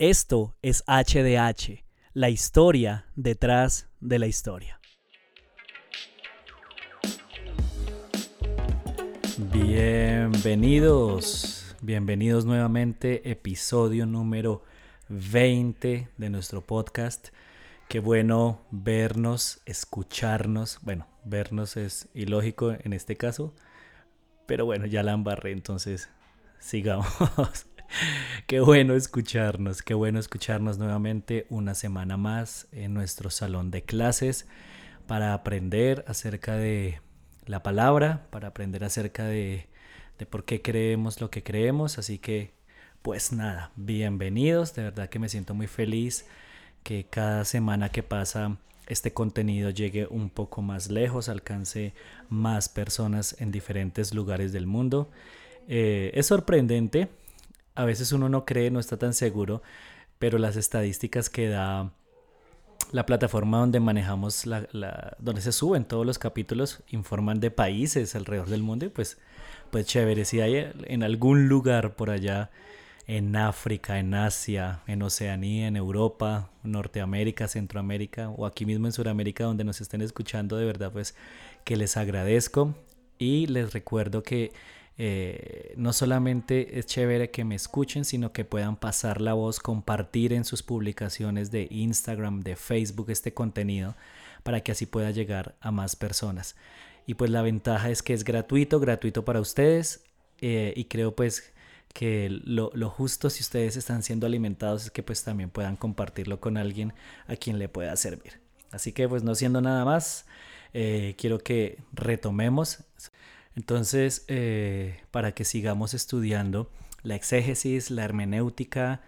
Esto es HDH, la historia detrás de la historia. Bienvenidos, bienvenidos nuevamente, episodio número 20 de nuestro podcast. Qué bueno vernos, escucharnos. Bueno, vernos es ilógico en este caso, pero bueno, ya la embarré, entonces sigamos. qué bueno escucharnos, qué bueno escucharnos nuevamente una semana más en nuestro salón de clases para aprender acerca de la palabra, para aprender acerca de, de por qué creemos lo que creemos. Así que, pues nada, bienvenidos. De verdad que me siento muy feliz que cada semana que pasa este contenido llegue un poco más lejos, alcance más personas en diferentes lugares del mundo. Eh, es sorprendente a veces uno no cree, no está tan seguro, pero las estadísticas que da la plataforma donde manejamos, la, donde se suben todos los capítulos, informan de países alrededor del mundo y pues, pues chévere, si hay en algún lugar por allá, en África, en Asia, en Oceanía, en Europa, Norteamérica, Centroamérica o aquí mismo en Sudamérica donde nos estén escuchando, de verdad pues que les agradezco y les recuerdo que eh, no solamente es chévere que me escuchen, sino que puedan pasar la voz, compartir en sus publicaciones de Instagram, de Facebook este contenido, para que así pueda llegar a más personas. Y pues la ventaja es que es gratuito, gratuito para ustedes, eh, y creo pues que lo, justo si ustedes están siendo alimentados es que pues también puedan compartirlo con alguien a quien le pueda servir. Así que pues no siendo nada más, eh, quiero que retomemos entonces, eh, para que sigamos estudiando la exégesis, la hermenéutica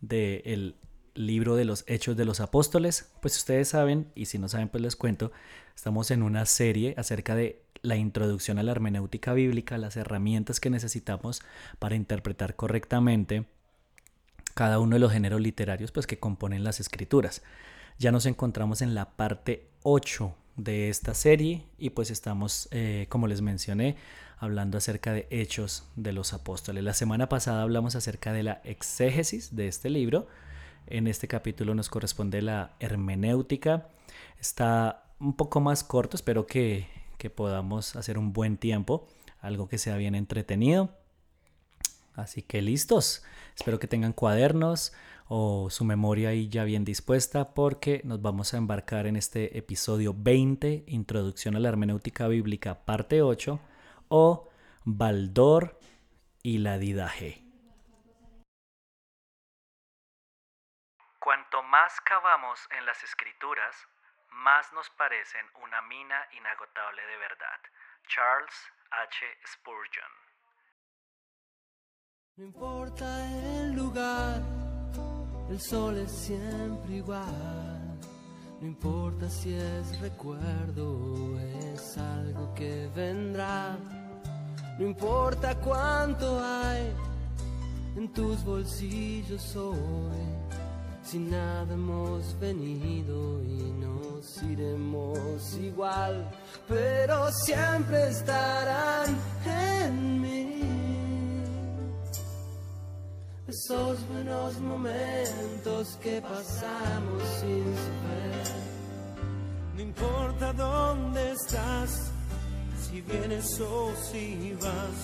del libro de los Hechos de los Apóstoles, pues ustedes saben, y si no saben, pues les cuento, estamos en una serie acerca de la introducción a la hermenéutica bíblica, las herramientas que necesitamos para interpretar correctamente cada uno de los géneros literarios pues, que componen las escrituras. Ya nos encontramos en la parte 8 de esta serie y pues estamos, eh, como les mencioné, hablando acerca de hechos de los apóstoles. La semana pasada hablamos acerca de la exégesis de este libro. En este capítulo nos corresponde la hermenéutica. Está un poco más corto, espero que, que podamos hacer un buen tiempo, algo que sea bien entretenido. Así que listos. Espero que tengan cuadernos, o su memoria ahí ya bien dispuesta porque nos vamos a embarcar en este episodio 20, Introducción a la Hermenéutica Bíblica, parte 8, o Baldor y la Didaje. Cuanto más cavamos en las escrituras, más nos parecen una mina inagotable de verdad. Charles H. Spurgeon. No importa el lugar el sol es siempre igual. No importa si es recuerdo o es algo que vendrá. No importa cuánto hay en tus bolsillos hoy. Si nada hemos venido y nos iremos igual, pero siempre estarán en mí esos buenos momentos que pasamos sin saber. No importa dónde estás, si vienes o si vas,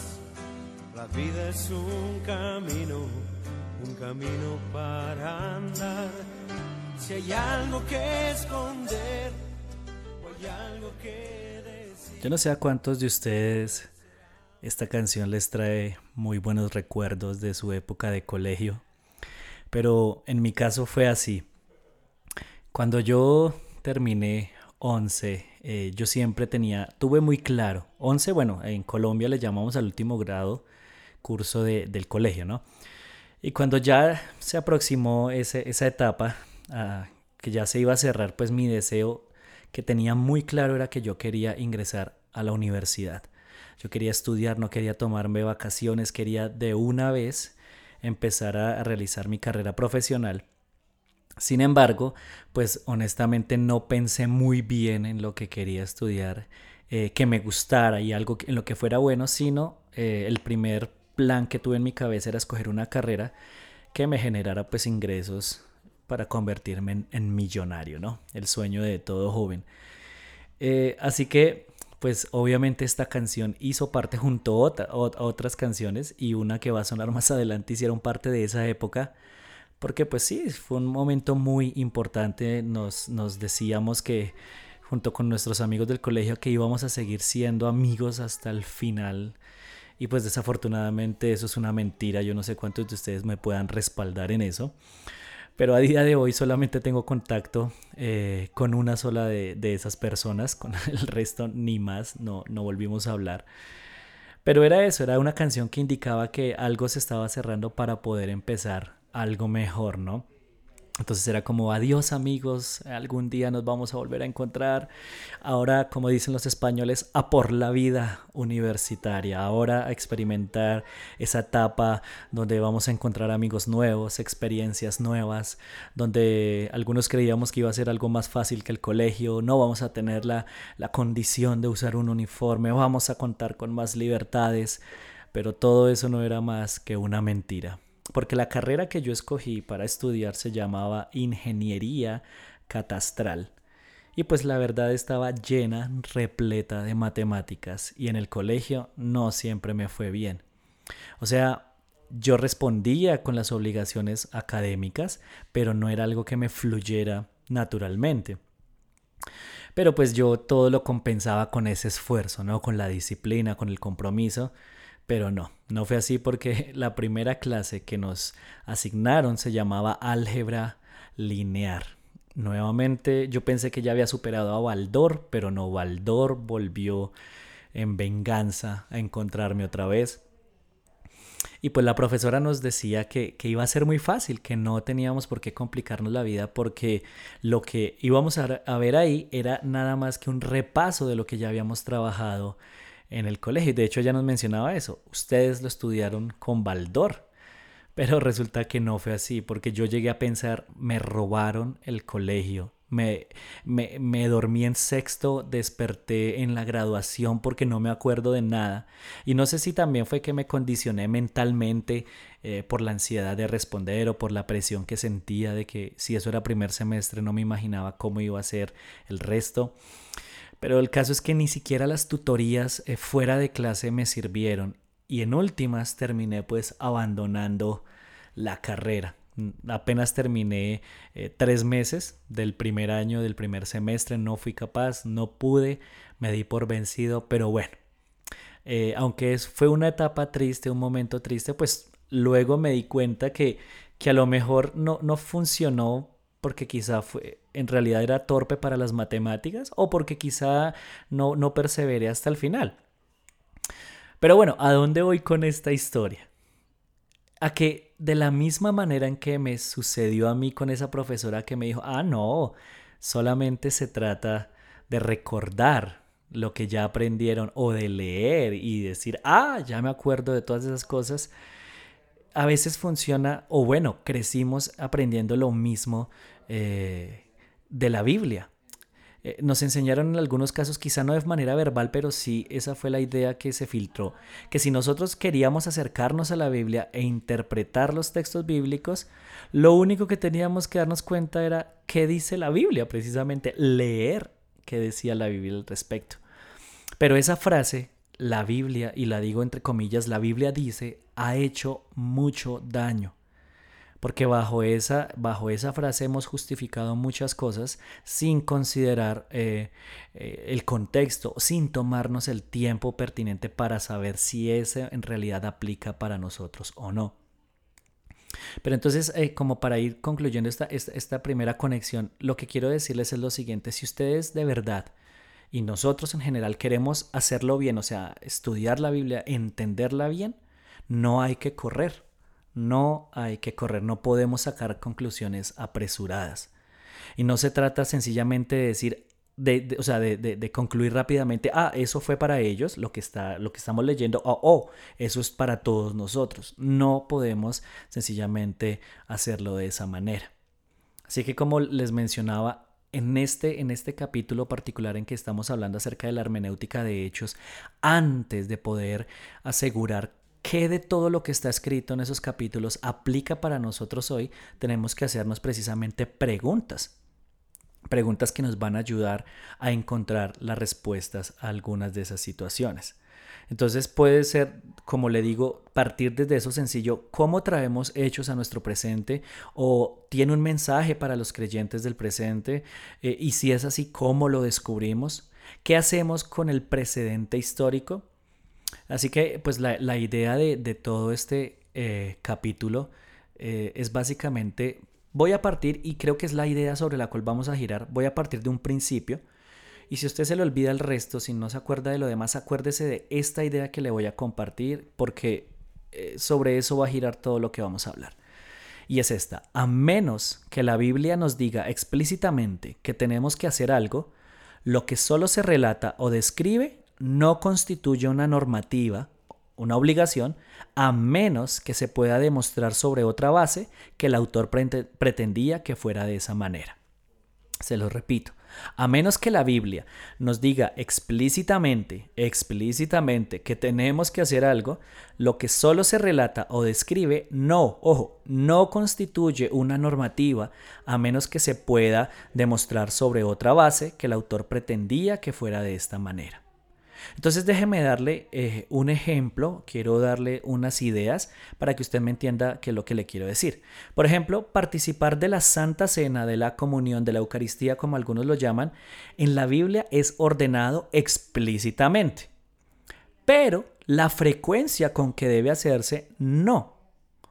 la vida es un camino, un camino para andar. Si hay algo que esconder o hay algo que decir. Yo no sé a cuántos de ustedes esta canción les trae muy buenos recuerdos de su época de colegio. Pero en mi caso fue así. Cuando yo terminé 11, eh, yo siempre tenía, tuve muy claro, 11, bueno, en Colombia le llamamos al último grado curso del colegio, ¿no? Y cuando ya se aproximó ese, esa etapa, ah, que ya se iba a cerrar, pues mi deseo que tenía muy claro era que yo quería ingresar a la universidad. Yo quería estudiar, no quería tomarme vacaciones, quería de una vez empezar a, realizar mi carrera profesional. Sin embargo, pues honestamente no pensé muy bien en lo que quería estudiar, eh, que me gustara y algo en lo que fuera bueno, sino eh, el primer plan que tuve en mi cabeza era escoger una carrera que me generara pues ingresos para convertirme en, millonario, ¿no? El sueño de todo joven. Eh, así que pues obviamente esta canción hizo parte junto a, otras canciones y una que va a sonar más adelante hicieron parte de esa época porque pues sí, fue un momento muy importante, nos, nos decíamos que junto con nuestros amigos del colegio que íbamos a seguir siendo amigos hasta el final. Y pues desafortunadamente eso es una mentira, yo no sé cuántos de ustedes me puedan respaldar en eso. Pero a día de hoy solamente tengo contacto eh, con una sola de, de, esas personas, con el resto ni más, no, no volvimos a hablar. Pero era eso, era una canción que indicaba que algo se estaba cerrando para poder empezar algo mejor, ¿no? Entonces era como, adiós amigos, algún día nos vamos a volver a encontrar. Ahora, como dicen los españoles, a por la vida universitaria. Ahora a experimentar esa etapa donde vamos a encontrar amigos nuevos, experiencias nuevas, donde algunos creíamos que iba a ser algo más fácil que el colegio, no vamos a tener la, la condición de usar un uniforme, vamos a contar con más libertades. Pero todo eso no era más que una mentira porque la carrera que yo escogí para estudiar se llamaba Ingeniería Catastral. Y pues la verdad estaba llena, repleta de matemáticas y en el colegio no siempre me fue bien. O sea, yo respondía con las obligaciones académicas, pero no era algo que me fluyera naturalmente. Pero pues yo todo lo compensaba con ese esfuerzo, ¿no? Con la disciplina, con el compromiso. Pero no, no fue así porque la primera clase que nos asignaron se llamaba álgebra lineal. Nuevamente yo pensé que ya había superado a Baldor, pero no, Baldor volvió en venganza a encontrarme otra vez. Y pues la profesora nos decía que, que, iba a ser muy fácil, que no teníamos por qué complicarnos la vida porque lo que íbamos a ver ahí era nada más que un repaso de lo que ya habíamos trabajado en el colegio. De hecho, ya nos mencionaba eso. Ustedes lo estudiaron con Baldor. Pero resulta que no fue así, porque yo llegué a pensar, me robaron el colegio. Me, me, me, dormí en sexto, desperté en la graduación porque no me acuerdo de nada. Y no sé si también fue que me condicioné mentalmente eh, por la ansiedad de responder o por la presión que sentía de que si eso era primer semestre no me imaginaba cómo iba a ser el resto. Pero el caso es que ni siquiera las tutorías eh, fuera de clase me sirvieron. Y en últimas terminé pues abandonando la carrera. Mm, apenas terminé eh, tres meses del primer año, del primer semestre, no fui capaz, no pude, me di por vencido, pero bueno, eh, aunque fue una etapa triste, un momento triste, pues luego me di cuenta que, que a lo mejor no, no funcionó porque quizá fue, en realidad era torpe para las matemáticas o porque quizá no, no perseveré hasta el final. Pero bueno, ¿a dónde voy con esta historia? A que de la misma manera en que me sucedió a mí con esa profesora que me dijo, ah, no, solamente se trata de recordar lo que ya aprendieron o de leer y decir, ah, ya me acuerdo de todas esas cosas a veces funciona, o bueno, crecimos aprendiendo lo mismo eh, de la Biblia. Eh, nos enseñaron en algunos casos, quizá no de manera verbal, pero sí esa fue la idea que se filtró, que si nosotros queríamos acercarnos a la Biblia e interpretar los textos bíblicos, lo único que teníamos que darnos cuenta era qué dice la Biblia, precisamente leer qué decía la Biblia al respecto. Pero esa frase la Biblia, y la digo entre comillas, la Biblia dice, ha hecho mucho daño. Porque bajo esa, bajo esa frase hemos justificado muchas cosas sin considerar eh, eh, el contexto, sin tomarnos el tiempo pertinente para saber si ese en realidad aplica para nosotros o no. Pero entonces, eh, como para ir concluyendo esta, esta primera conexión, lo que quiero decirles es lo siguiente, si ustedes de verdad y nosotros en general queremos hacerlo bien, o sea, estudiar la Biblia, entenderla bien, no hay que correr, no hay que correr, no podemos sacar conclusiones apresuradas. Y no se trata sencillamente de decir, de, o sea, de, concluir rápidamente, ah, eso fue para ellos, lo que, está, lo que estamos leyendo, o oh, eso es para todos nosotros. No podemos sencillamente hacerlo de esa manera. Así que como les mencionaba, en este, en este capítulo particular en que estamos hablando acerca de la hermenéutica de hechos, antes de poder asegurar qué de todo lo que está escrito en esos capítulos aplica para nosotros hoy, tenemos que hacernos precisamente preguntas. Preguntas que nos van a ayudar a encontrar las respuestas a algunas de esas situaciones. Entonces puede ser, como le digo, partir desde eso sencillo, cómo traemos hechos a nuestro presente o tiene un mensaje para los creyentes del presente eh, y si es así, ¿cómo lo descubrimos? ¿Qué hacemos con el precedente histórico? Así que pues la, idea de, todo este eh, capítulo eh, es básicamente, voy a partir, y creo que es la idea sobre la cual vamos a girar, voy a partir de un principio, y si usted se le olvida el resto, si no se acuerda de lo demás, acuérdese de esta idea que le voy a compartir, porque eh, sobre eso va a girar todo lo que vamos a hablar. Y es esta, a menos que la Biblia nos diga explícitamente que tenemos que hacer algo, lo que solo se relata o describe no constituye una normativa, una obligación, a menos que se pueda demostrar sobre otra base que el autor pretendía que fuera de esa manera. Se lo repito, a menos que la Biblia nos diga explícitamente, explícitamente que tenemos que hacer algo, lo que solo se relata o describe no, ojo, no constituye una normativa a menos que se pueda demostrar sobre otra base que el autor pretendía que fuera de esta manera. Entonces déjeme darle eh, un ejemplo, quiero darle unas ideas para que usted me entienda qué es lo que le quiero decir. Por ejemplo, participar de la Santa Cena, de la comunión, de la Eucaristía, como algunos lo llaman, en la Biblia es ordenado explícitamente. Pero la frecuencia con que debe hacerse, no.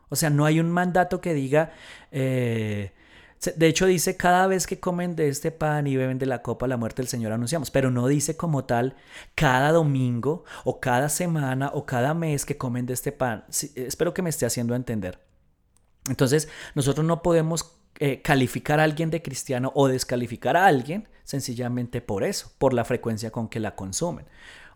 O sea, no hay un mandato que diga... Eh, de hecho dice, cada vez que comen de este pan y beben de la copa la muerte del Señor anunciamos, pero no dice como tal cada domingo o cada semana o cada mes que comen de este pan. espero que me esté haciendo entender. Entonces, nosotros no podemos eh, calificar a alguien de cristiano o descalificar a alguien sencillamente por eso, por la frecuencia con que la consumen.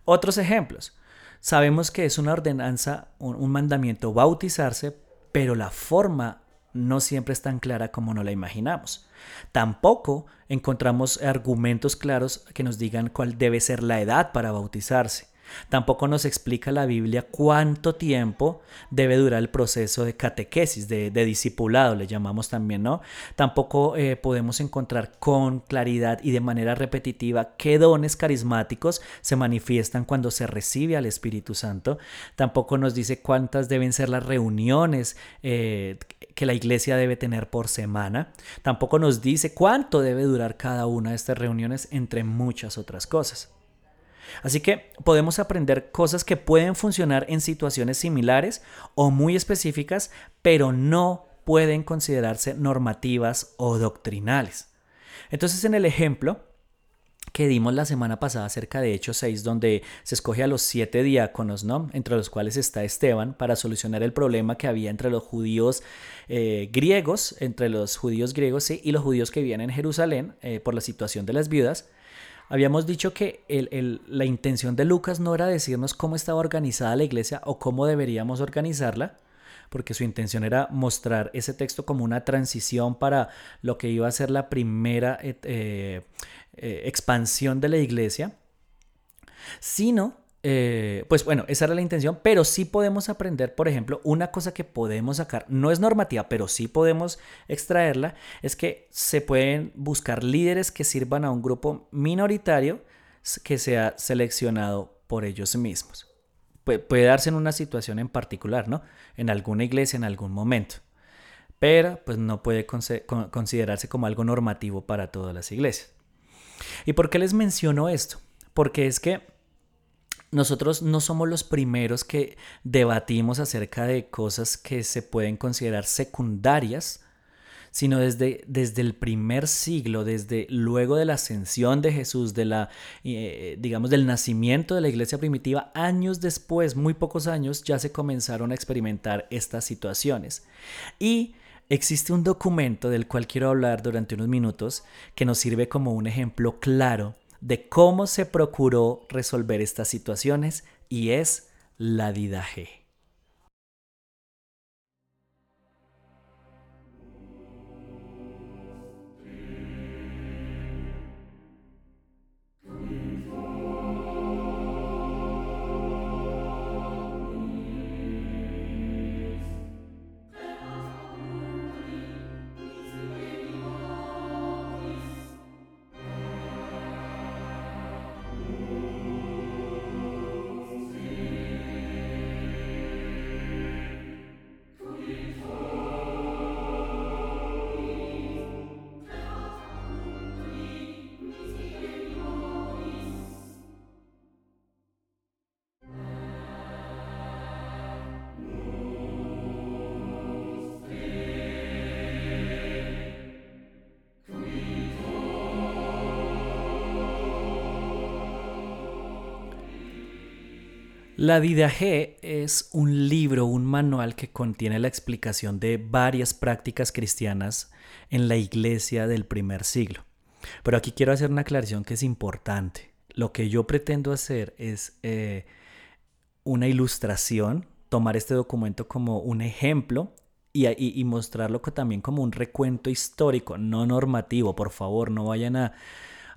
Otros ejemplos. Sabemos que es una ordenanza, un mandamiento bautizarse, pero la forma no siempre es tan clara como no la imaginamos. Tampoco encontramos argumentos claros que nos digan cuál debe ser la edad para bautizarse. Tampoco nos explica la Biblia cuánto tiempo debe durar el proceso de catequesis, de, discipulado, le llamamos también, ¿no? Tampoco eh, podemos encontrar con claridad y de manera repetitiva qué dones carismáticos se manifiestan cuando se recibe al Espíritu Santo. Tampoco nos dice cuántas deben ser las reuniones eh, que la iglesia debe tener por semana. Tampoco nos dice cuánto debe durar cada una de estas reuniones, entre muchas otras cosas. Así que podemos aprender cosas que pueden funcionar en situaciones similares o muy específicas, pero no pueden considerarse normativas o doctrinales. Entonces, en el ejemplo que dimos la semana pasada acerca de Hechos 6, donde se escoge a los siete diáconos, ¿no? entre los cuales está Esteban, para solucionar el problema que había entre los judíos eh, griegos, entre los judíos griegos y los judíos que vivían en Jerusalén eh, por la situación de las viudas. Habíamos dicho que la intención de Lucas no era decirnos cómo estaba organizada la iglesia o cómo deberíamos organizarla, porque su intención era mostrar ese texto como una transición para lo que iba a ser la primera eh, eh, expansión de la iglesia, sino eh, pues bueno, esa era la intención, pero sí podemos aprender, por ejemplo, una cosa que podemos sacar, no es normativa, pero sí podemos extraerla, es que se pueden buscar líderes que sirvan a un grupo minoritario que sea seleccionado por ellos mismos. puede darse en una situación en particular, ¿no? En alguna iglesia, en algún momento. Pero pues no puede considerarse como algo normativo para todas las iglesias. ¿Y por qué les menciono esto? Porque es que nosotros no somos los primeros que debatimos acerca de cosas que se pueden considerar secundarias, sino desde, desde el primer siglo, desde luego de la ascensión de Jesús, de la, eh, digamos, del nacimiento de la iglesia primitiva, años después, muy pocos años, ya se comenzaron a experimentar estas situaciones. Y existe un documento del cual quiero hablar durante unos minutos que nos sirve como un ejemplo claro de cómo se procuró resolver estas situaciones y es la Didaje. La Didaje es un libro, un manual que contiene la explicación de varias prácticas cristianas en la iglesia del primer siglo. Pero aquí quiero hacer una aclaración que es importante. Lo que yo pretendo hacer es eh, una ilustración, tomar este documento como un ejemplo y, y, mostrarlo también como un recuento histórico, no normativo. Por favor, no vayan a,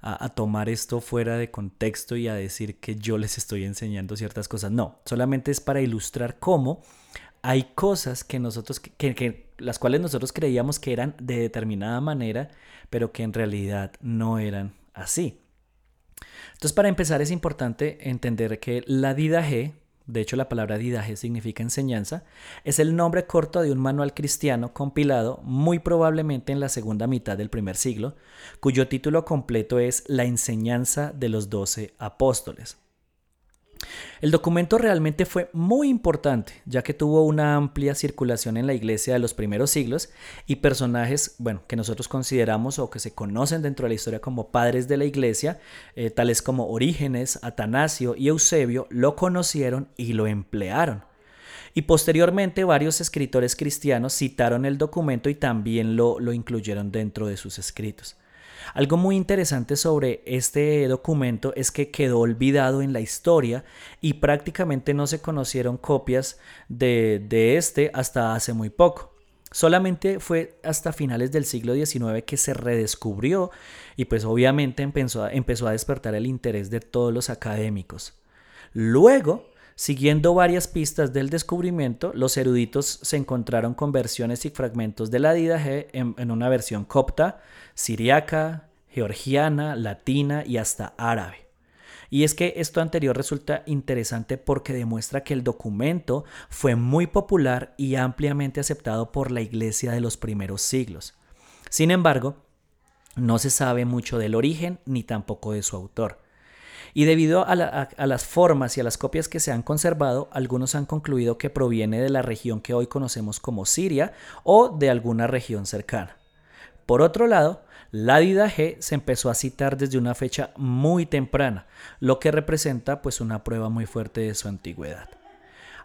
a, tomar esto fuera de contexto y a decir que yo les estoy enseñando ciertas cosas. No, solamente es para ilustrar cómo hay cosas que nosotros, que, las cuales nosotros creíamos que eran de determinada manera, pero que en realidad no eran así. Entonces, para empezar, es importante entender que la Didaje, de hecho la palabra didaje significa enseñanza, es el nombre corto de un manual cristiano compilado muy probablemente en la segunda mitad del primer siglo, cuyo título completo es La enseñanza de los doce apóstoles. El documento realmente fue muy importante, ya que tuvo una amplia circulación en la iglesia de los primeros siglos y personajes, bueno, que nosotros consideramos o que se conocen dentro de la historia como padres de la iglesia, eh, tales como Orígenes, Atanasio y Eusebio, lo conocieron y lo emplearon. Y posteriormente varios escritores cristianos citaron el documento y también lo, lo incluyeron dentro de sus escritos. Algo muy interesante sobre este documento es que quedó olvidado en la historia y prácticamente no se conocieron copias de, este hasta hace muy poco. Solamente fue hasta finales del siglo XIX que se redescubrió y pues obviamente empezó empezó a despertar el interés de todos los académicos. Luego, Siguiendo varias pistas del descubrimiento, los eruditos se encontraron con versiones y fragmentos de la Didaje en, en una versión copta, siriaca, georgiana, latina y hasta árabe. Y es que esto anterior resulta interesante porque demuestra que el documento fue muy popular y ampliamente aceptado por la iglesia de los primeros siglos. Sin embargo, no se sabe mucho del origen ni tampoco de su autor. Y debido a, las formas y a las copias que se han conservado, algunos han concluido que proviene de la región que hoy conocemos como Siria o de alguna región cercana. Por otro lado, la G se empezó a citar desde una fecha muy temprana, lo que representa pues una prueba muy fuerte de su antigüedad.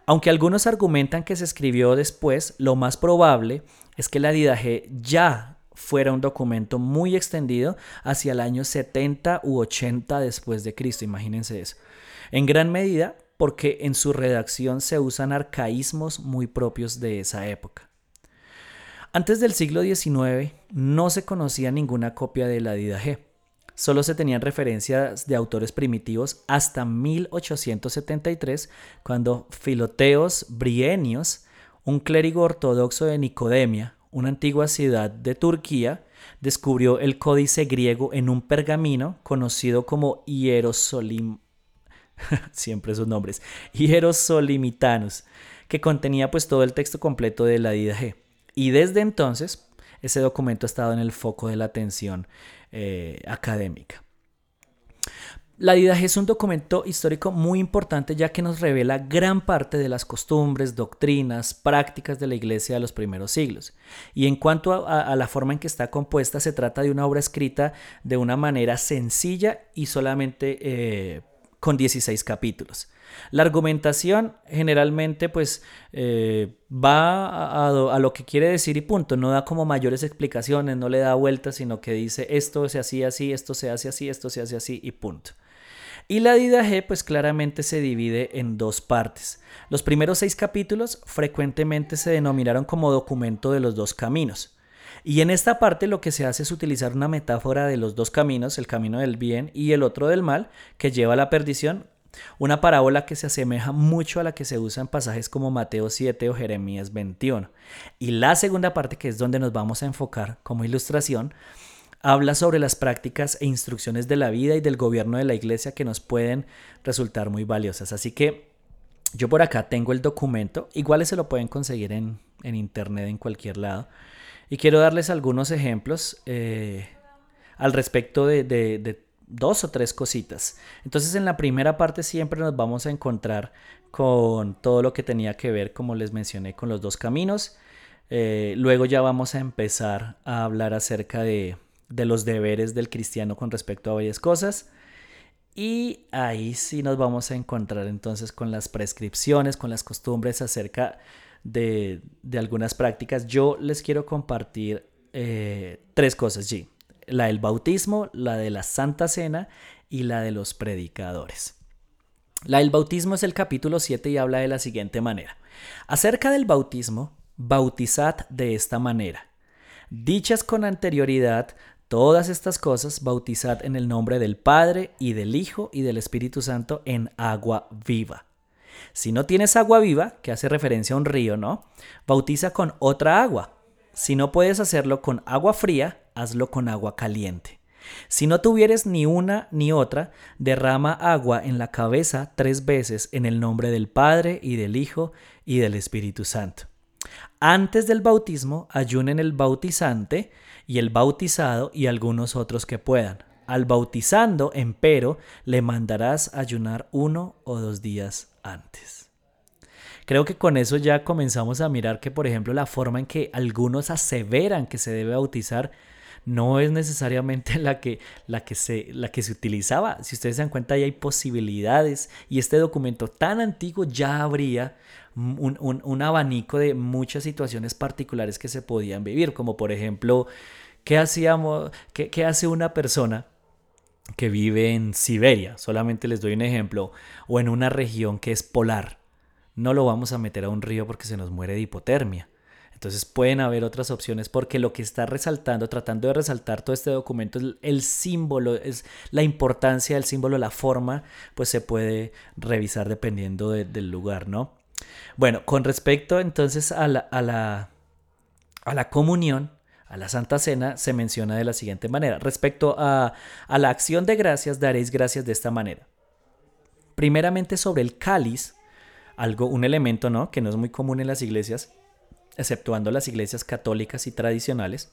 Aunque algunos argumentan que se escribió después, lo más probable es que la G ya fuera un documento muy extendido hacia el año 70 u 80 después de Cristo, imagínense eso. En gran medida porque en su redacción se usan arcaísmos muy propios de esa época. Antes del siglo XIX no se conocía ninguna copia de la G. Solo se tenían referencias de autores primitivos hasta 1873, cuando Filoteos Brienios, un clérigo ortodoxo de Nicodemia, una antigua ciudad de Turquía, descubrió el códice griego en un pergamino conocido como Hierosolim siempre esos nombres, que contenía pues todo el texto completo de la G. Y desde entonces ese documento ha estado en el foco de la atención eh, académica. La Didaje es un documento histórico muy importante ya que nos revela gran parte de las costumbres, doctrinas, prácticas de la iglesia de los primeros siglos. Y en cuanto a, la forma en que está compuesta, se trata de una obra escrita de una manera sencilla y solamente eh, con 16 capítulos. La argumentación generalmente pues eh, va a, lo que quiere decir y punto, no da como mayores explicaciones, no le da vueltas, sino que dice esto se hacía así, esto se hace así, esto se hace así y punto. Y la G pues claramente se divide en dos partes. Los primeros seis capítulos frecuentemente se denominaron como documento de los dos caminos. Y en esta parte lo que se hace es utilizar una metáfora de los dos caminos, el camino del bien y el otro del mal, que lleva a la perdición, una parábola que se asemeja mucho a la que se usa en pasajes como Mateo 7 o Jeremías 21. Y la segunda parte, que es donde nos vamos a enfocar como ilustración, habla sobre las prácticas e instrucciones de la vida y del gobierno de la iglesia que nos pueden resultar muy valiosas. Así que yo por acá tengo el documento, igual se lo pueden conseguir en, internet en cualquier lado. Y quiero darles algunos ejemplos eh, al respecto de, de, dos o tres cositas. Entonces en la primera parte siempre nos vamos a encontrar con todo lo que tenía que ver, como les mencioné, con los dos caminos. Eh, luego ya vamos a empezar a hablar acerca de, de los deberes del cristiano con respecto a varias cosas. Y ahí sí nos vamos a encontrar entonces con las prescripciones, con las costumbres acerca de, algunas prácticas. Yo les quiero compartir eh, tres cosas, G. La del bautismo, la de la Santa Cena y la de los predicadores. La del bautismo es el capítulo 7 y habla de la siguiente manera. Acerca del bautismo, bautizad de esta manera. Dichas con anterioridad Todas estas cosas bautizad en el nombre del Padre y del Hijo y del Espíritu Santo en agua viva. Si no tienes agua viva, que hace referencia a un río, ¿no? Bautiza con otra agua. Si no puedes hacerlo con agua fría, hazlo con agua caliente. Si no tuvieres ni una ni otra, derrama agua en la cabeza tres veces en el nombre del Padre y del Hijo y del Espíritu Santo. Antes del bautismo, ayunen el bautizante y el bautizado y algunos otros que puedan. Al bautizando, empero, le mandarás ayunar uno o dos días antes. Creo que con eso ya comenzamos a mirar que, por ejemplo, la forma en que algunos aseveran que se debe bautizar no es necesariamente la que, la que, se, la que se utilizaba. Si ustedes se dan cuenta, ya hay posibilidades y este documento tan antiguo ya habría un, abanico de muchas situaciones particulares que se podían vivir, como por ejemplo, ¿qué, hacíamos, qué, hace una persona que vive en Siberia? Solamente les doy un ejemplo, o en una región que es polar. No lo vamos a meter a un río porque se nos muere de hipotermia. Entonces pueden haber otras opciones porque lo que está resaltando, tratando de resaltar todo este documento, es el símbolo, es la importancia del símbolo, la forma, pues se puede revisar dependiendo del lugar, ¿no? Bueno, con respecto entonces a la, a la, a la comunión, a la Santa Cena, se menciona de la siguiente manera. Respecto a, a la acción de gracias, daréis gracias de esta manera. Primeramente sobre el cáliz, algo, un elemento ¿no? que no es muy común en las iglesias, exceptuando las iglesias católicas y tradicionales,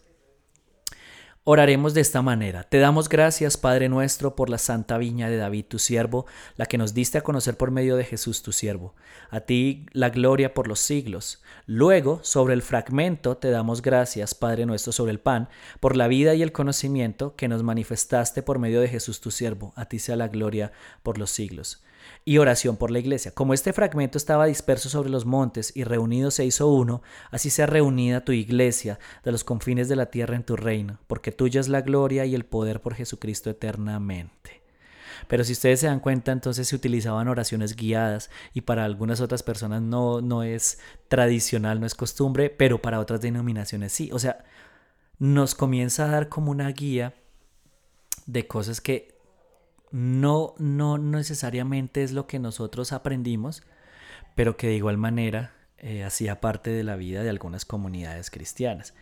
Oraremos de esta manera. Te damos gracias, Padre nuestro, por la santa viña de David, tu siervo, la que nos diste a conocer por medio de Jesús, tu siervo. A ti la gloria por los siglos. Luego, sobre el fragmento, te damos gracias, Padre nuestro, sobre el pan, por la vida y el conocimiento que nos manifestaste por medio de Jesús, tu siervo. A ti sea la gloria por los siglos y oración por la iglesia. Como este fragmento estaba disperso sobre los montes y reunido se hizo uno, así sea reunida tu iglesia de los confines de la tierra en tu reino, porque tuya es la gloria y el poder por Jesucristo eternamente. Pero si ustedes se dan cuenta, entonces se utilizaban oraciones guiadas y para algunas otras personas no, no es tradicional, no es costumbre, pero para otras denominaciones sí. O sea, nos comienza a dar como una guía de cosas que no, no necesariamente es lo que nosotros aprendimos, pero que de igual manera eh, hacía parte de la vida de algunas comunidades cristianas.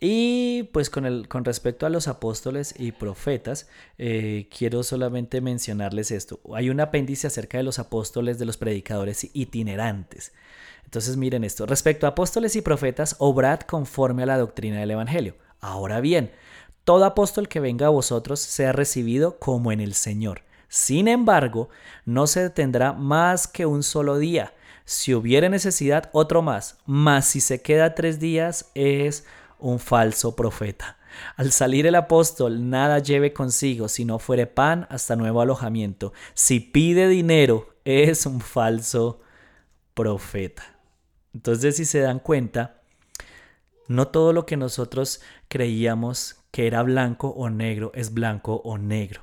Y pues con, el, con respecto a los apóstoles y profetas, eh, quiero solamente mencionarles esto. Hay un apéndice acerca de los apóstoles, de los predicadores itinerantes. Entonces miren esto. Respecto a apóstoles y profetas, obrad conforme a la doctrina del Evangelio. Ahora bien, todo apóstol que venga a vosotros sea recibido como en el Señor. Sin embargo, no se detendrá más que un solo día. Si hubiere necesidad, otro más. Mas si se queda tres días, es un falso profeta. Al salir el apóstol, nada lleve consigo si no fuere pan hasta nuevo alojamiento. Si pide dinero, es un falso profeta. Entonces, si se dan cuenta, no todo lo que nosotros creíamos que era blanco o negro es blanco o negro.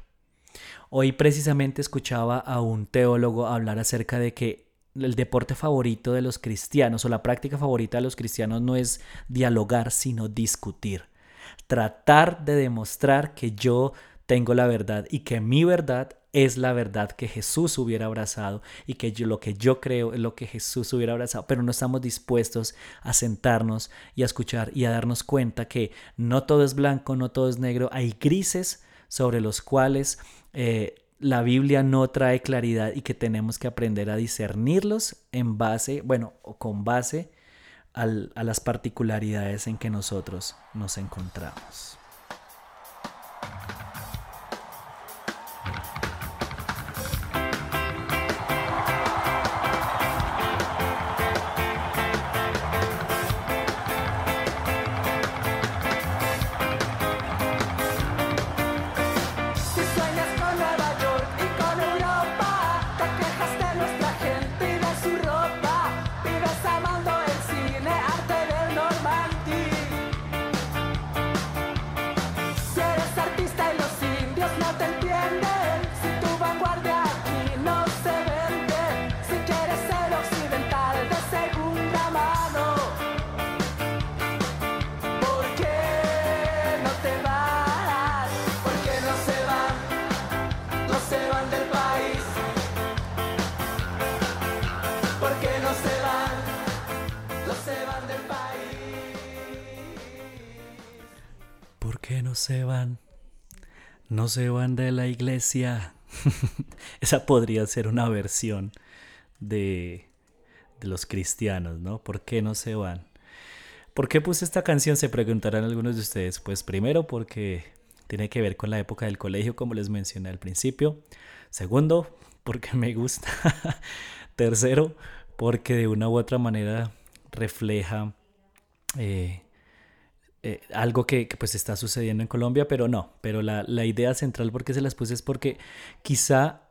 Hoy precisamente escuchaba a un teólogo hablar acerca de que el deporte favorito de los cristianos o la práctica favorita de los cristianos no es dialogar, sino discutir. Tratar de demostrar que yo tengo la verdad y que mi verdad es la verdad que Jesús hubiera abrazado y que lo que yo creo es lo que Jesús hubiera abrazado, pero no estamos dispuestos a sentarnos y a escuchar y a darnos cuenta que no todo es blanco, no todo es negro, hay grises sobre los cuales eh, la Biblia no trae claridad y que tenemos que aprender a discernirlos en base, bueno, o con base a las particularidades en que nosotros nos encontramos. Se van? No se van de la iglesia. Esa podría ser una versión de, de los cristianos, ¿no? ¿Por qué no se van? ¿Por qué puse esta canción? Se preguntarán algunos de ustedes. Pues primero porque tiene que ver con la época del colegio, como les mencioné al principio. Segundo, porque me gusta. Tercero, porque de una u otra manera refleja eh, eh, algo que, pues está sucediendo en Colombia, pero no. Pero la, la idea central porque se las puse es porque quizá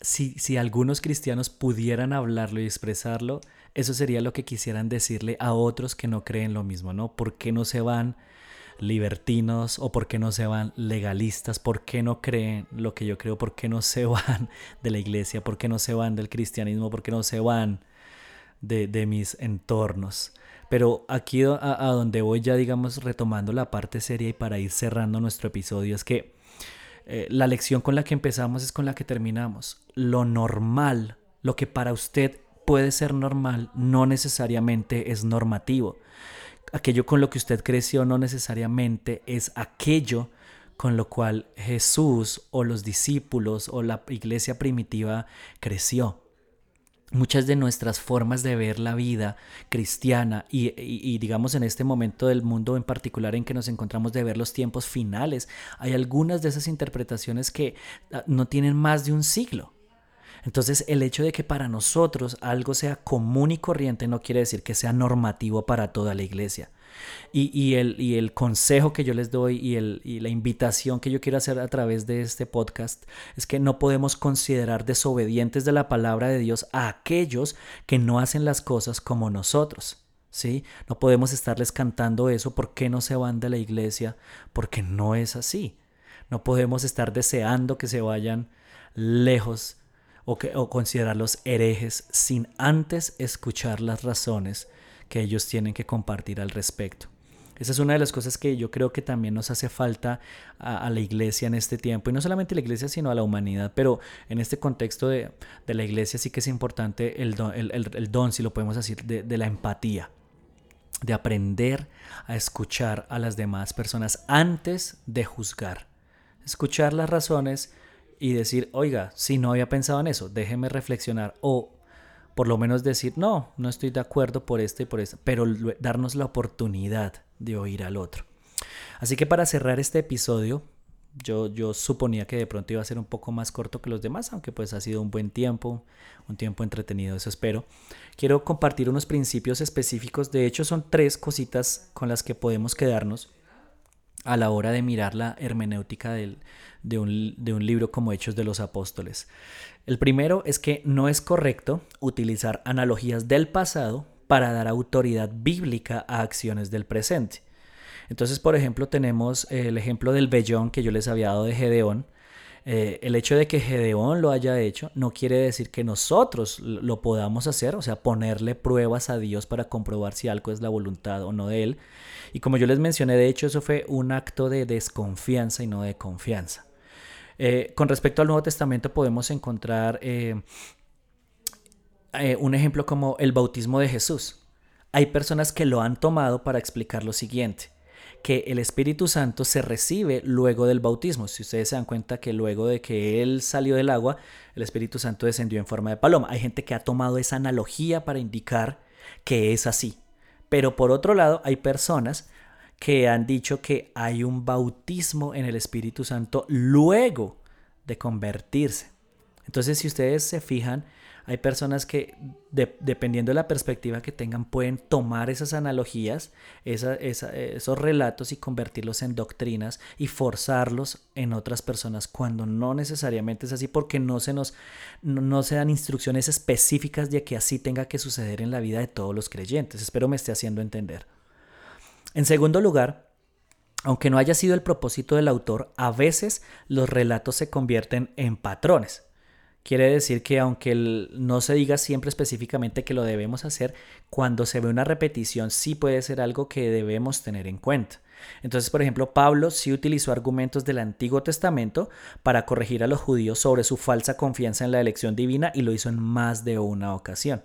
si, si algunos cristianos pudieran hablarlo y expresarlo, eso sería lo que quisieran decirle a otros que no creen lo mismo, ¿no? ¿Por qué no se van libertinos o por qué no se van legalistas? ¿Por qué no creen lo que yo creo? ¿Por qué no se van de la iglesia? ¿Por qué no se van del cristianismo? ¿Por qué no se van de, de mis entornos? Pero aquí a, a, donde voy ya, digamos, retomando la parte seria y para ir cerrando nuestro episodio, es que eh, la lección con la que empezamos es con la que terminamos. Lo normal, lo que para usted puede ser normal, no necesariamente es normativo. Aquello con lo que usted creció no necesariamente es aquello con lo cual Jesús o los discípulos o la iglesia primitiva creció muchas de nuestras formas de ver la vida cristiana y, digamos en este momento del mundo en particular en que nos encontramos de ver los tiempos finales, hay algunas de esas interpretaciones que ah, no tienen más de un siglo. Entonces el hecho de que para nosotros algo sea común y corriente no quiere decir que sea normativo para toda la iglesia. Y, el, y el consejo que yo les doy y, el, y la invitación que yo quiero hacer a través de este podcast es que no podemos considerar desobedientes de la palabra de Dios a aquellos que no hacen las cosas como nosotros. ¿Sí? No podemos estarles cantando eso, ¿por qué no se van de la iglesia? Porque no es así. No podemos estar deseando que se vayan lejos o, que, o considerarlos herejes sin antes escuchar las razones que ellos tienen que compartir al respecto. Esa es una de las cosas que yo creo que también nos hace falta a, la iglesia en este tiempo, y no solamente a la iglesia, sino a la humanidad, pero en este contexto de, la iglesia sí que es importante el don, el, don si lo podemos decir, de, de la empatía, de aprender a escuchar a las demás personas antes de juzgar, escuchar las razones y decir, oiga, si no había pensado en eso, déjeme reflexionar o por lo menos decir, no, no estoy de acuerdo por esto y por esto, pero darnos la oportunidad de oír al otro. Así que para cerrar este episodio, yo, yo suponía que de pronto iba a ser un poco más corto que los demás, aunque pues ha sido un buen tiempo, un tiempo entretenido, eso espero. Quiero compartir unos principios específicos, de hecho son tres cositas con las que podemos quedarnos a la hora de mirar la hermenéutica del, de, un, de un libro como Hechos de los Apóstoles. El primero es que no es correcto utilizar analogías del pasado para dar autoridad bíblica a acciones del presente. Entonces, por ejemplo, tenemos el ejemplo del vellón que yo les había dado de Gedeón. Eh, el hecho de que Gedeón lo haya hecho no quiere decir que nosotros lo podamos hacer, o sea, ponerle pruebas a Dios para comprobar si algo es la voluntad o no de Él. Y como yo les mencioné, de hecho, eso fue un acto de desconfianza y no de confianza. Eh, con respecto al Nuevo Testamento podemos encontrar eh, un ejemplo como el bautismo de Jesús. Hay personas que lo han tomado para explicar lo siguiente que el Espíritu Santo se recibe luego del bautismo. Si ustedes se dan cuenta que luego de que Él salió del agua, el Espíritu Santo descendió en forma de paloma. Hay gente que ha tomado esa analogía para indicar que es así. Pero por otro lado, hay personas que han dicho que hay un bautismo en el Espíritu Santo luego de convertirse. Entonces, si ustedes se fijan, hay personas que, dependiendo de la perspectiva que tengan, pueden tomar esas analogías, esos relatos y convertirlos en doctrinas y forzarlos en otras personas, cuando no necesariamente es así, porque no se nos no se dan instrucciones específicas de que así tenga que suceder en la vida de todos los creyentes. Espero me esté haciendo entender. En segundo lugar, aunque no haya sido el propósito del autor, a veces los relatos se convierten en patrones. Quiere decir que aunque no se diga siempre específicamente que lo debemos hacer, cuando se ve una repetición sí puede ser algo que debemos tener en cuenta. Entonces, por ejemplo, Pablo sí utilizó argumentos del Antiguo Testamento para corregir a los judíos sobre su falsa confianza en la elección divina y lo hizo en más de una ocasión.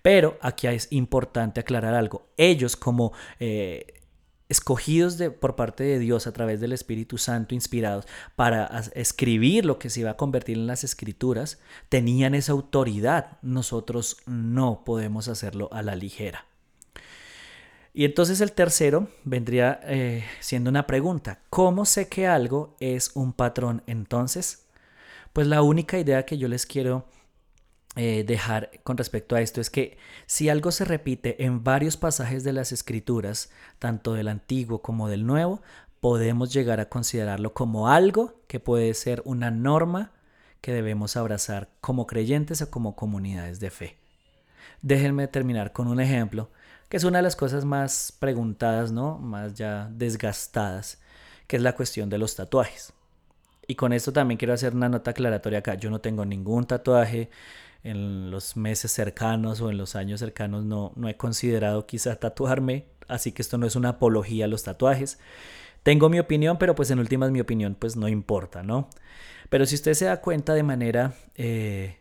Pero aquí es importante aclarar algo. Ellos como... Eh, escogidos de, por parte de Dios a través del Espíritu Santo, inspirados para escribir lo que se iba a convertir en las escrituras, tenían esa autoridad. Nosotros no podemos hacerlo a la ligera. Y entonces el tercero vendría eh, siendo una pregunta. ¿Cómo sé que algo es un patrón entonces? Pues la única idea que yo les quiero eh, dejar con respecto a esto es que si algo se repite en varios pasajes de las escrituras, tanto del antiguo como del nuevo, podemos llegar a considerarlo como algo que puede ser una norma que debemos abrazar como creyentes o como comunidades de fe. Déjenme terminar con un ejemplo, que es una de las cosas más preguntadas, ¿no? Más ya desgastadas, que es la cuestión de los tatuajes. Y con esto también quiero hacer una nota aclaratoria acá. Yo no tengo ningún tatuaje, en los meses cercanos o en los años cercanos no, no he considerado quizá tatuarme, así que esto no es una apología a los tatuajes. Tengo mi opinión, pero pues en últimas mi opinión pues no importa, ¿no? Pero si usted se da cuenta de manera eh,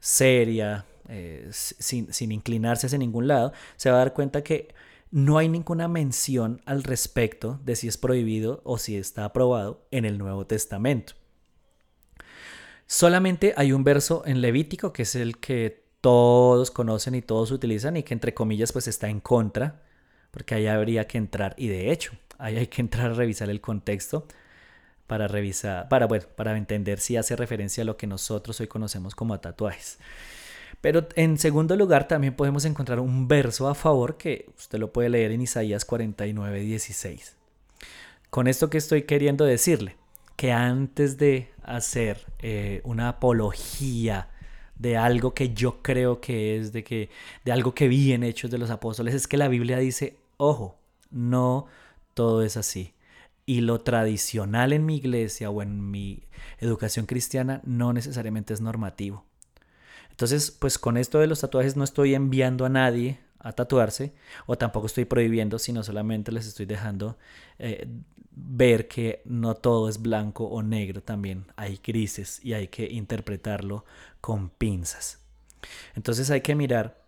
seria, eh, sin, sin inclinarse hacia ningún lado, se va a dar cuenta que no hay ninguna mención al respecto de si es prohibido o si está aprobado en el Nuevo Testamento. Solamente hay un verso en Levítico que es el que todos conocen y todos utilizan y que entre comillas pues está en contra, porque ahí habría que entrar y de hecho, ahí hay que entrar a revisar el contexto para revisar, para bueno, para entender si hace referencia a lo que nosotros hoy conocemos como tatuajes. Pero en segundo lugar también podemos encontrar un verso a favor que usted lo puede leer en Isaías 49, 16. Con esto que estoy queriendo decirle, que antes de hacer eh, una apología de algo que yo creo que es, de, que, de algo que vi en Hechos de los Apóstoles, es que la Biblia dice, ojo, no todo es así. Y lo tradicional en mi iglesia o en mi educación cristiana no necesariamente es normativo. Entonces, pues con esto de los tatuajes no estoy enviando a nadie a tatuarse o tampoco estoy prohibiendo, sino solamente les estoy dejando eh, ver que no todo es blanco o negro, también hay grises y hay que interpretarlo con pinzas. Entonces hay que mirar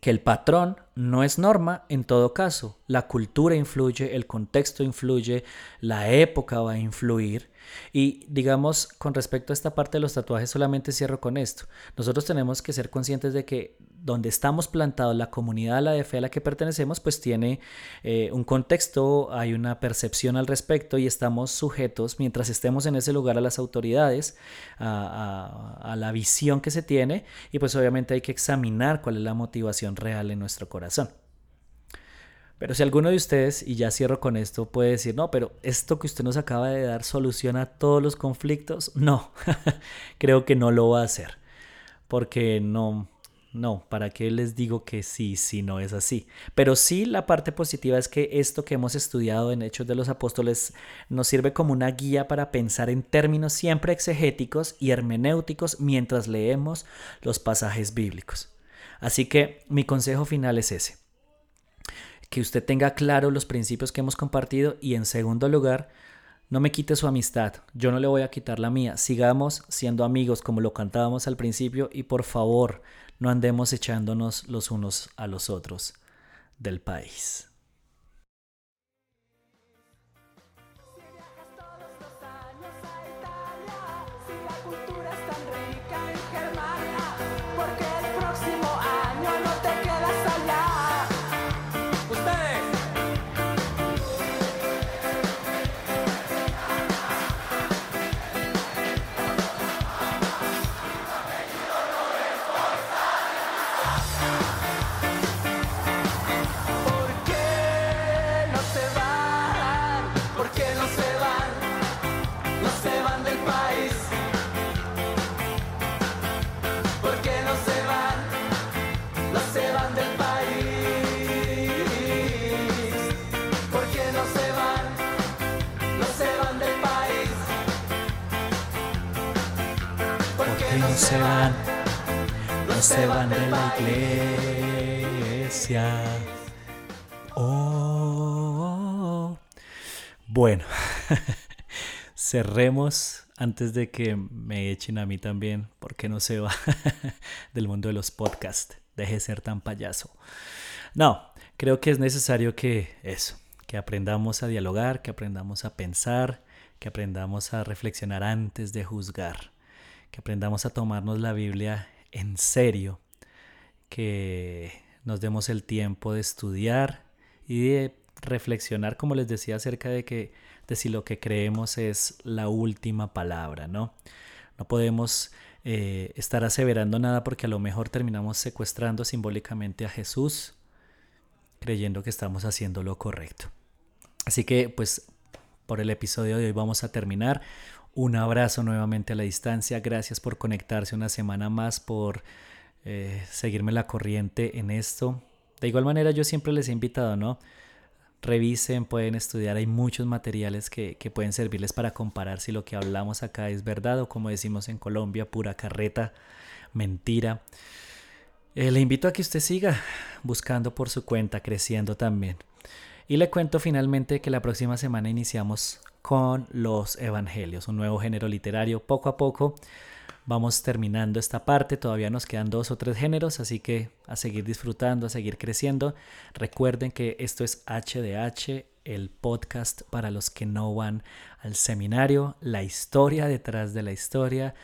que el patrón no es norma en todo caso. La cultura influye, el contexto influye, la época va a influir. Y digamos, con respecto a esta parte de los tatuajes, solamente cierro con esto. Nosotros tenemos que ser conscientes de que donde estamos plantados, la comunidad a la de fe a la que pertenecemos, pues tiene eh, un contexto, hay una percepción al respecto y estamos sujetos, mientras estemos en ese lugar, a las autoridades, a, la visión que se tiene y pues obviamente hay que examinar cuál es la motivación real en nuestro corazón. Pero si alguno de ustedes, y ya cierro con esto, puede decir, no, pero esto que usted nos acaba de dar soluciona a todos los conflictos, no, creo que no lo va a hacer, porque no, no, ¿para qué les digo que sí si no es así? Pero sí la parte positiva es que esto que hemos estudiado en Hechos de los Apóstoles nos sirve como una guía para pensar en términos siempre exegéticos y hermenéuticos mientras leemos los pasajes bíblicos. Así que mi consejo final es ese. Que usted tenga claro los principios que hemos compartido y en segundo lugar, no me quite su amistad, yo no le voy a quitar la mía. Sigamos siendo amigos como lo cantábamos al principio y por favor, no andemos echándonos los unos a los otros del país. Se van de la iglesia. Oh. Bueno, cerremos antes de que me echen a mí también, porque no se va del mundo de los podcasts. Deje de ser tan payaso. No, creo que es necesario que eso, que que aprendamos a dialogar, que aprendamos a pensar, que aprendamos a reflexionar antes de juzgar, que aprendamos a tomarnos la Biblia en serio, que nos demos el tiempo de estudiar y de reflexionar, como les decía, acerca de que de si lo que creemos es la última palabra, ¿no? No podemos eh, estar aseverando nada porque a lo mejor terminamos secuestrando simbólicamente a Jesús, creyendo que estamos haciendo lo correcto. Así que, pues, por el episodio de hoy vamos a terminar. Un abrazo nuevamente a la distancia. Gracias por conectarse una semana más, por eh, seguirme la corriente en esto. De igual manera, yo siempre les he invitado, ¿no? revisen, pueden estudiar, hay muchos materiales que, pueden servirles para comparar si lo que hablamos acá es verdad o como decimos en Colombia, pura carreta, mentira. Eh, le invito a que usted siga buscando por su cuenta, creciendo también. Y le cuento finalmente que la próxima semana iniciamos con los evangelios, un nuevo género literario. Poco a poco vamos terminando esta parte, todavía nos quedan dos o tres géneros, así que a seguir disfrutando, a seguir creciendo. Recuerden que esto es HDH, el podcast para los que no van al seminario, la historia detrás de la historia.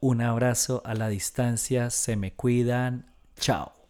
Un abrazo a la distancia, se me cuidan, chao.